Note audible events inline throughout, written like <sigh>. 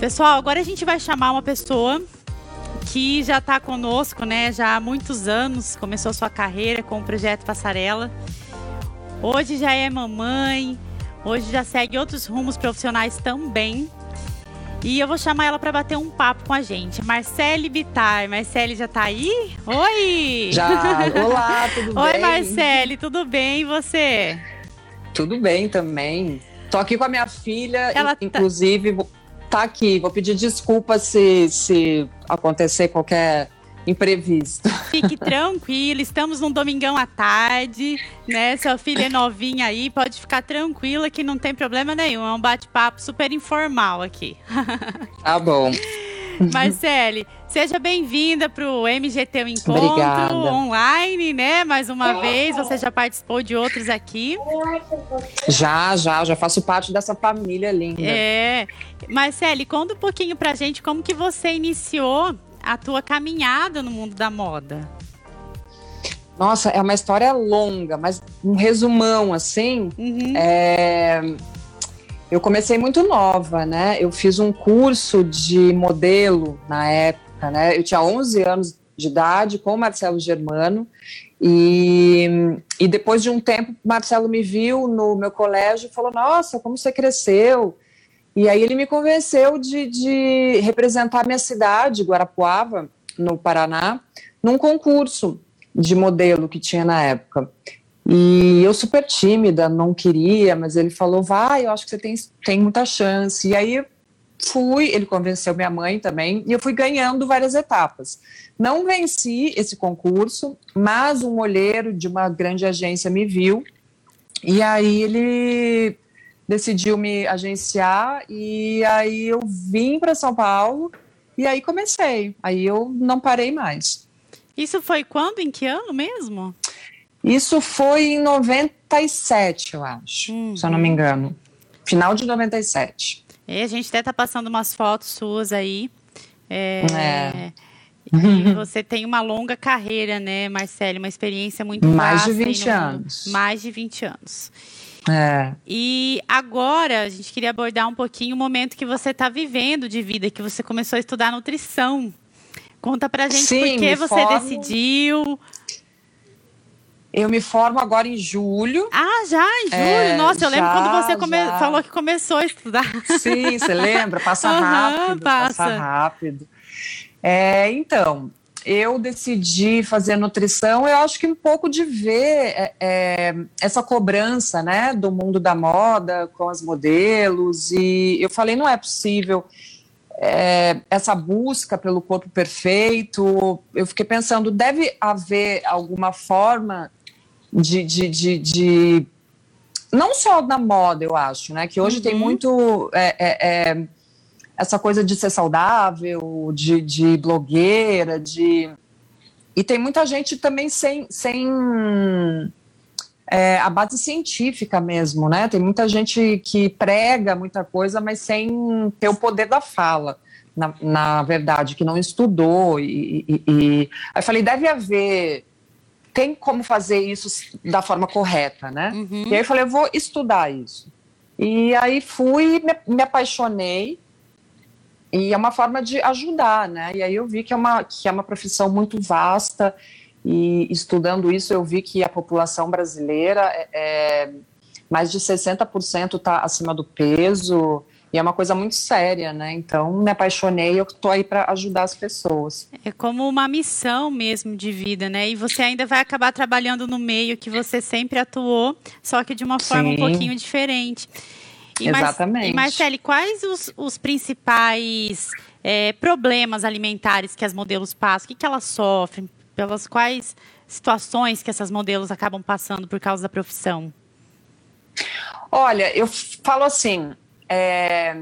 Pessoal, agora a gente vai chamar uma pessoa que já está conosco, né? Já há muitos anos, começou sua carreira com o projeto Passarela. Hoje já é mamãe, hoje já segue outros rumos profissionais também. E eu vou chamar ela para bater um papo com a gente. Marcele Bitar. Marcele já tá aí? Oi! Já! Olá, tudo <laughs> Oi, bem? Oi, Marcele, tudo bem? E você? Tudo bem também. Tô aqui com a minha filha, ela tá inclusive tá... tá aqui. Vou pedir desculpa se, se acontecer qualquer imprevisto. Fique tranquila, estamos num domingão à tarde, né? Sua filha é novinha aí, pode ficar tranquila que não tem problema nenhum. É um bate-papo super informal aqui. Tá bom. Marcele, seja bem-vinda para o MGT o Encontro Obrigada. online, né? Mais uma vez, você já participou de outros aqui. Já, já, já faço parte dessa família linda. É. Marcele, conta um pouquinho pra gente como que você iniciou a tua caminhada no mundo da moda. Nossa, é uma história longa, mas um resumão assim. Uhum. É... Eu comecei muito nova, né? Eu fiz um curso de modelo na época, né? Eu tinha 11 anos de idade com o Marcelo Germano e, e depois de um tempo, Marcelo me viu no meu colégio e falou: Nossa, como você cresceu! E aí ele me convenceu de, de representar minha cidade, Guarapuava, no Paraná, num concurso de modelo que tinha na época. E eu super tímida, não queria, mas ele falou, vai, eu acho que você tem, tem muita chance. E aí fui, ele convenceu minha mãe também, e eu fui ganhando várias etapas. Não venci esse concurso, mas um olheiro de uma grande agência me viu, e aí ele decidiu me agenciar, e aí eu vim para São Paulo, e aí comecei. Aí eu não parei mais. Isso foi quando? Em que ano mesmo? Isso foi em 97, eu acho, uhum. se eu não me engano. Final de 97. E a gente até tá passando umas fotos suas aí. É. é. E <laughs> você tem uma longa carreira, né, Marcele? Uma experiência muito Mais de 20 anos. Mais de 20 anos. É. E agora a gente queria abordar um pouquinho o momento que você está vivendo de vida, que você começou a estudar nutrição. Conta pra gente Sim, por que você formo... decidiu. Eu me formo agora em julho. Ah, já em julho? É, Nossa, eu já, lembro quando você come... falou que começou a estudar. Sim, você <laughs> lembra? Passa Aham, rápido, passa. passa rápido. É, então, eu decidi fazer nutrição, eu acho que um pouco de ver é, é, essa cobrança, né, do mundo da moda com as modelos, e eu falei, não é possível é, essa busca pelo corpo perfeito, eu fiquei pensando, deve haver alguma forma de, de, de, de não só na moda, eu acho, né, que hoje Uhum. tem muito é, é, é, essa coisa de ser saudável, de, de blogueira, de e tem muita gente também sem, sem é, a base científica mesmo, né? Tem muita gente que prega muita coisa, mas sem ter o poder da fala, na, na verdade, que não estudou. E, e, e... Aí eu falei, deve haver, tem como fazer isso da forma correta, né? Uhum. E aí eu falei, eu vou estudar isso. E aí fui, me, me apaixonei, e é uma forma de ajudar, né? E aí eu vi que é uma, que é uma profissão muito vasta, e estudando isso eu vi que a população brasileira é, é mais de 60% está acima do peso, e é uma coisa muito séria, né? Então me apaixonei, eu estou aí para ajudar as pessoas. É como uma missão mesmo de vida, né? E você ainda vai acabar trabalhando no meio que você sempre atuou, só que de uma forma um Sim. pouquinho diferente. E Mar- Exatamente. E Marcele, quais os, os principais é, problemas alimentares que as modelos passam? O que, que elas sofrem? Pelas quais situações que essas modelos acabam passando por causa da profissão? Olha, eu falo assim, é,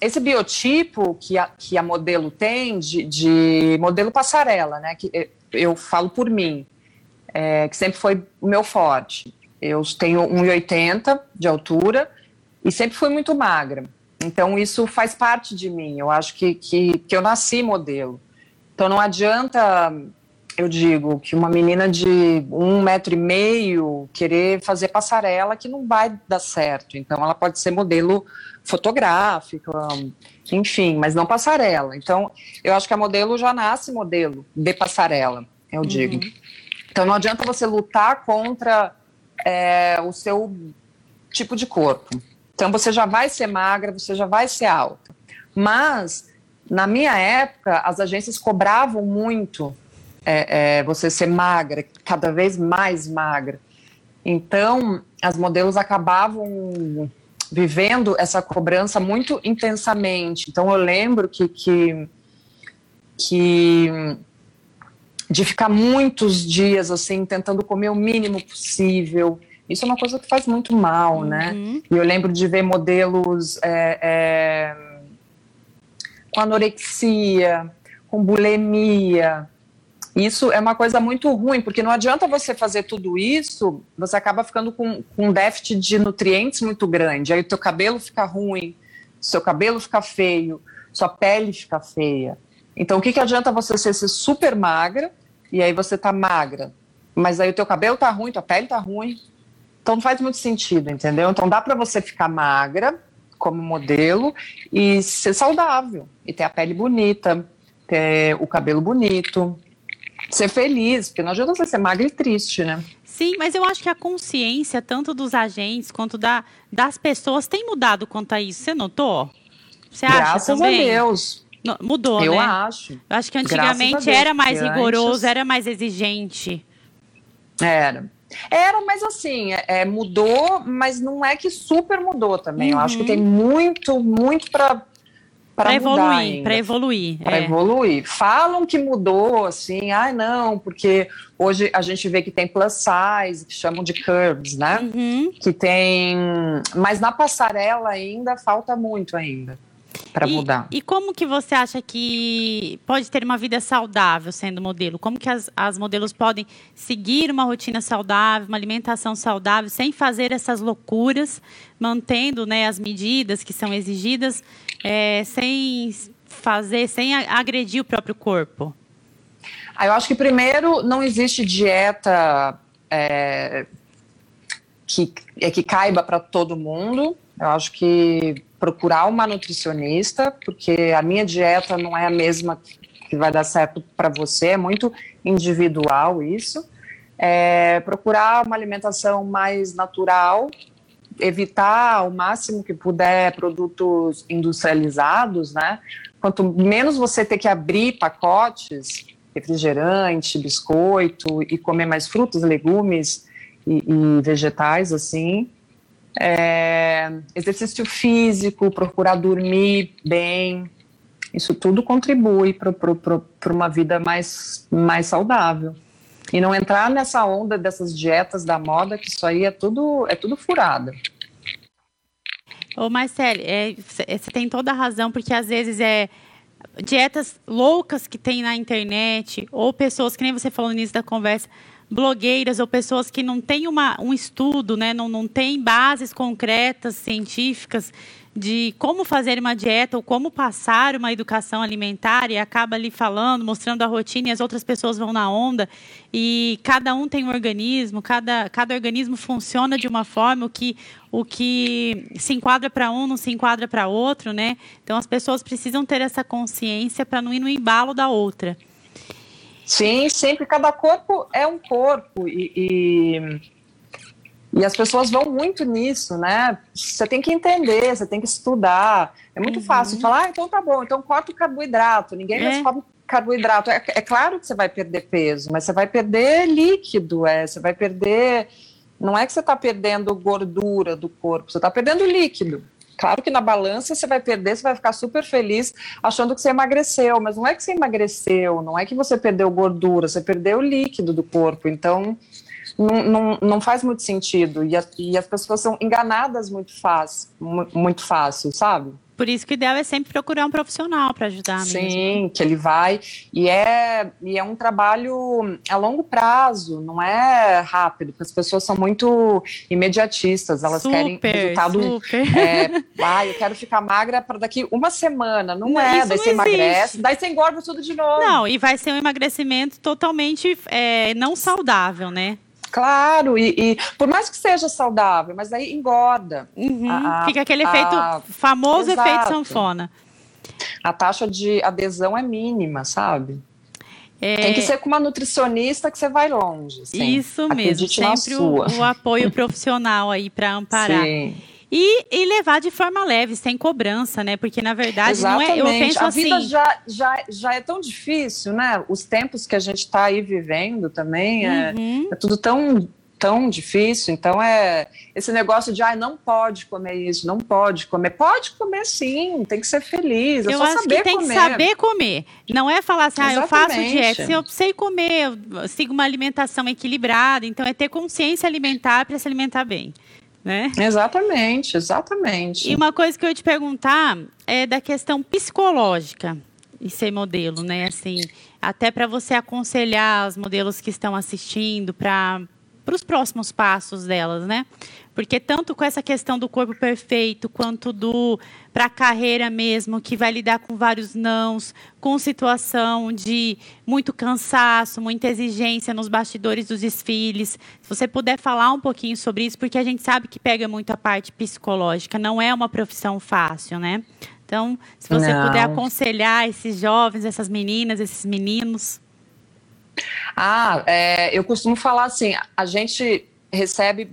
esse biotipo que a, que a modelo tem, de, de modelo passarela, né? Que eu, eu falo por mim, é, que sempre foi o meu forte. Eu tenho 1,80 de altura e sempre fui muito magra. Então, isso faz parte de mim. Eu acho que, que, que eu nasci modelo. Então, não adianta eu digo que uma menina de um metro e meio querer fazer passarela que não vai dar certo. Então, ela pode ser modelo fotográfico, enfim, mas não passarela. Então, eu acho que a modelo já nasce modelo de passarela, eu digo. Uhum. Então, não adianta você lutar contra é, o seu tipo de corpo. Então, você já vai ser magra, você já vai ser alta. Mas, na minha época, as agências cobravam muito é, é, você ser magra, cada vez mais magra. Então, as modelos acabavam vivendo essa cobrança muito intensamente. Então, eu lembro que, que, que de ficar muitos dias assim tentando comer o mínimo possível. Isso é uma coisa que faz muito mal, né? uhum. né? E eu lembro de ver modelos é, é, com anorexia, com bulimia, isso é uma coisa muito ruim, porque não adianta você fazer tudo isso, você acaba ficando com, com um déficit de nutrientes muito grande. Aí o teu cabelo fica ruim, seu cabelo fica feio, sua pele fica feia. Então, o que, que adianta você ser, ser super magra e aí você tá magra, mas aí o teu cabelo tá ruim, tua pele tá ruim. Então, não faz muito sentido, entendeu? Então, dá para você ficar magra como modelo e ser saudável e ter a pele bonita, ter o cabelo bonito, ser feliz, porque não adianta você ser magra e triste, né? Sim, mas eu acho que a consciência, tanto dos agentes quanto da, das pessoas, tem mudado quanto a isso. Você notou? Você acha Graças também? a Deus. No, mudou, eu né? Eu acho. Eu acho que antigamente era mais rigoroso, antes... era mais exigente. Era. Era, mas assim, é, é, mudou, mas não é que super mudou também. Uhum. Eu acho que tem muito, muito para para evoluir, para evoluir, para é. evoluir. Falam que mudou, assim, ai ah, não, porque hoje a gente vê que tem plus size, que chamam de curves, né? Uhum. Que tem, mas na passarela ainda falta muito ainda para mudar. E como que você acha que pode ter uma vida saudável sendo modelo? Como que as, as modelos podem seguir uma rotina saudável, uma alimentação saudável, sem fazer essas loucuras, mantendo né, as medidas que são exigidas, é, sem fazer, sem agredir o próprio corpo? Ah, eu acho que primeiro não existe dieta é, que, é, que caiba para todo mundo. Eu acho que procurar uma nutricionista, porque a minha dieta não é a mesma que vai dar certo para você, é muito individual isso. É, procurar uma alimentação mais natural, evitar ao máximo que puder produtos industrializados, né? Quanto menos você ter que abrir pacotes, refrigerante, biscoito e comer mais frutas, legumes e, e vegetais, assim, é, exercício físico, procurar dormir bem, isso tudo contribui para uma vida mais, mais saudável. E não entrar nessa onda dessas dietas da moda, que isso aí é tudo, é tudo furada. Ô Marcele, é, você tem toda a razão, porque às vezes é dietas loucas que tem na internet, ou pessoas, que nem você falou no início da conversa, blogueiras ou pessoas que não têm uma, um estudo, né, não, não têm bases concretas, científicas, de como fazer uma dieta ou como passar uma educação alimentar e acaba ali falando, mostrando a rotina e as outras pessoas vão na onda e cada um tem um organismo, cada, cada organismo funciona de uma forma, o que, o que se enquadra para um não se enquadra para outro, né? Então as pessoas precisam ter essa consciência para não ir no embalo da outra. Sim, sempre. Cada corpo é um corpo e, e, e, as pessoas vão muito nisso, né? Você tem que entender, você tem que estudar. É muito uhum. fácil falar, ah, então tá bom, então corta o carboidrato. Ninguém é. mais come carboidrato. É, é, claro que você vai perder peso, mas você vai perder líquido, é, você vai perder. Não é que você está perdendo gordura do corpo, você está perdendo líquido. Claro que na balança você vai perder, você vai ficar super feliz achando que você emagreceu, mas não é que você emagreceu, não é que você perdeu gordura, você perdeu o líquido do corpo. Então, não, não, não faz muito sentido. E, a, e as pessoas são enganadas muito fácil, muito fácil, sabe? Por isso que o ideal é sempre procurar um profissional para ajudar Sim, mesmo. que ele vai. E é, e é um trabalho a longo prazo, não é rápido, porque as pessoas são muito imediatistas, elas super, querem resultado. Super. É, ah, eu quero ficar magra para daqui uma semana. Não, não é, daí você emagrece, daí você engorda tudo de novo. Não, e vai ser um emagrecimento totalmente é, não saudável, né? Claro, e, e, por mais que seja saudável, mas aí engorda. Uhum, a, fica aquele a, efeito, famoso exato. efeito sanfona. A taxa de adesão é mínima, sabe? É... Tem que ser com uma nutricionista que você vai longe. Assim. Isso mesmo, sempre o, o, apoio profissional aí para amparar. Sim. E, e, levar de forma leve, sem cobrança, né? Porque, na verdade, Exatamente. não é. Eu penso a assim. vida já, já, já é tão difícil, né? Os tempos que a gente está aí vivendo também é, uhum. é tudo tão tão difícil. Então é esse negócio de ai, não pode comer isso, não pode comer. Pode comer sim, tem que ser feliz. É eu só acho saber que tem comer. que saber comer. Não é falar assim, ah, eu faço dieta. Se eu sei comer, eu sigo uma alimentação equilibrada, então é ter consciência alimentar para se alimentar bem né? Exatamente, exatamente. E uma coisa que eu ia te perguntar é da questão psicológica e ser modelo, né? Assim, até para você aconselhar os modelos que estão assistindo para para os próximos passos delas, né? Porque tanto com essa questão do corpo perfeito, quanto do para a carreira mesmo, que vai lidar com vários nãos, com situação de muito cansaço, muita exigência nos bastidores dos desfiles. Se você puder falar um pouquinho sobre isso, porque a gente sabe que pega muito a parte psicológica, não é uma profissão fácil, né? Então, se você não. puder aconselhar esses jovens, essas meninas, esses meninos. Ah, é, eu costumo falar assim: a gente recebe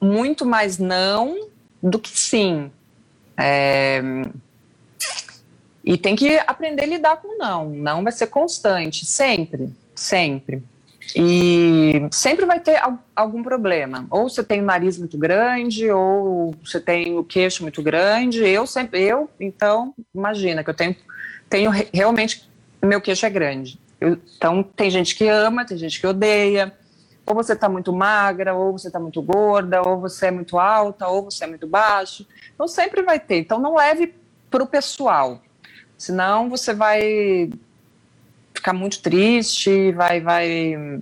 muito mais não do que sim. É, e tem que aprender a lidar com não. Não vai ser constante, sempre, sempre. E sempre vai ter algum problema. Ou você tem o nariz muito grande, ou você tem o queixo muito grande. Eu sempre, eu, então, imagina que eu tenho, tenho realmente, meu queixo é grande. Eu, então, tem gente que ama, tem gente que odeia. Ou você está muito magra, ou você está muito gorda, ou você é muito alta, ou você é muito baixo. Então, sempre vai ter. Então, não leve para o pessoal. Senão, você vai ficar muito triste, vai, vai.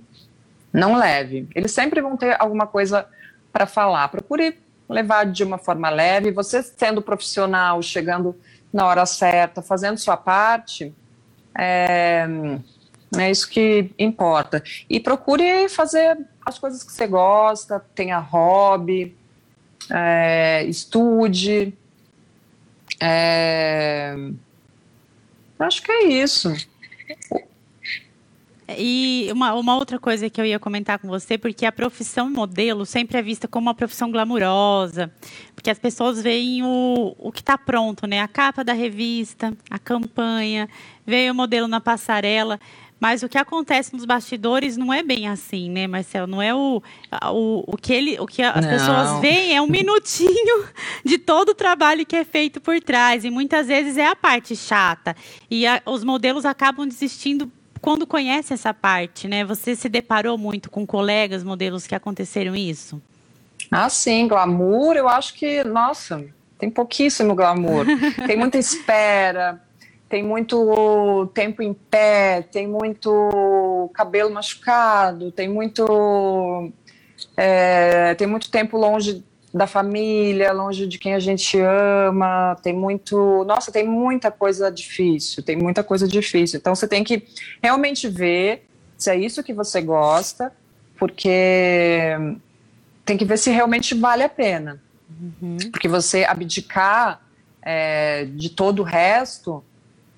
Não leve. Eles sempre vão ter alguma coisa para falar. Procure levar de uma forma leve. Você sendo profissional, chegando na hora certa, fazendo sua parte, é, é isso que importa. E procure fazer as coisas que você gosta, tenha hobby, é, estude. É, acho que é isso. E uma, uma outra coisa que eu ia comentar com você, porque a profissão modelo sempre é vista como uma profissão glamurosa, porque as pessoas veem o, o que está pronto, né? A capa da revista, a campanha, veio o modelo na passarela. Mas o que acontece nos bastidores não é bem assim, né, Marcelo? Não é o, o, o que ele, o que as não. pessoas veem é um <laughs> minutinho de todo o trabalho que é feito por trás. E muitas vezes é a parte chata. E a, os modelos acabam desistindo quando conhece essa parte, né? Você se deparou muito com colegas modelos que aconteceram isso? Ah, sim, glamour, eu acho que, nossa, tem pouquíssimo glamour. <laughs> tem muita espera tem muito tempo em pé, tem muito cabelo machucado, tem muito é, tem muito tempo longe da família, longe de quem a gente ama, tem muito, nossa, tem muita coisa difícil, tem muita coisa difícil. Então você tem que realmente ver se é isso que você gosta, porque tem que ver se realmente vale a pena. Uhum. Porque você abdicar é, de todo o resto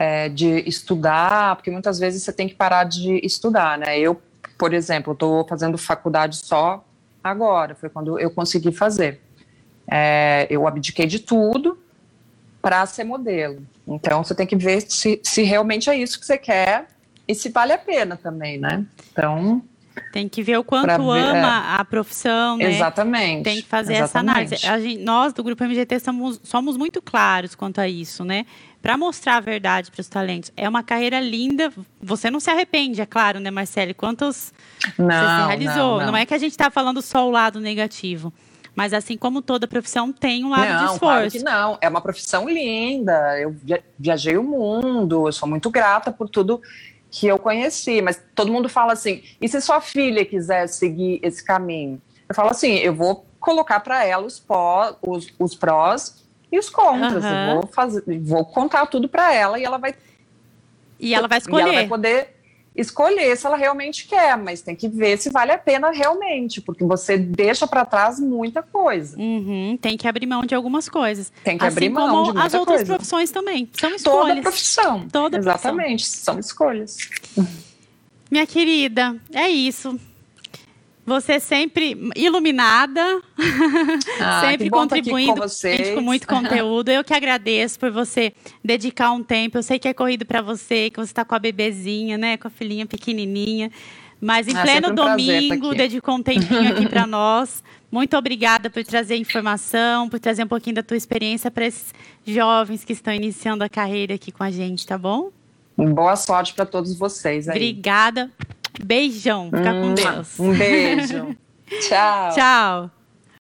é, de estudar, porque muitas vezes você tem que parar de estudar, né? Eu, por exemplo, estou fazendo faculdade só agora, foi quando eu consegui fazer. É, eu abdiquei de tudo para ser modelo. Então você tem que ver se, se realmente é isso que você quer e se vale a pena também, né? Então tem que ver o quanto ama é. a profissão, né? Exatamente. Tem que fazer exatamente. essa análise. Gente, nós, do Grupo MGT, somos, somos muito claros quanto a isso, né? Para mostrar a verdade para os talentos. É uma carreira linda. Você não se arrepende, é claro, né, Marcele? Quantos não, você se realizou? Não, não. não é que a gente está falando só o lado negativo. Mas assim como toda profissão tem um lado não, de esforço. Claro que não, é uma profissão linda. Eu viajei o mundo, eu sou muito grata por tudo que eu conheci, mas todo mundo fala assim: e se sua filha quiser seguir esse caminho? Eu falo assim: eu vou colocar para ela os, pó, os, os prós e os contras. Uhum. Vou, fazer, vou contar tudo para ela e ela vai. E ela vai escolher. E ela vai poder escolher se ela realmente quer, mas tem que ver se vale a pena realmente, porque você deixa para trás muita coisa. Uhum, tem que abrir mão de algumas coisas. Tem que assim abrir mão de muita as outras coisa. profissões também. São escolhas. Toda profissão. Toda Exatamente, profissão. são escolhas. Minha querida, é isso. Você sempre iluminada, ah, <laughs> sempre contribuindo com, com, muito conteúdo. Eu que agradeço por você dedicar um tempo. Eu sei que é corrido para você, que você está com a bebezinha, né, com a filhinha pequenininha. Mas em ah, pleno um domingo, dedicou um tempinho aqui para <laughs> nós. Muito obrigada por trazer informação, por trazer um pouquinho da tua experiência para esses jovens que estão iniciando a carreira aqui com a gente, tá bom? Boa sorte para todos vocês aí. Obrigada. Beijão. Fica com Deus. Um beijo. <laughs> Tchau. Tchau.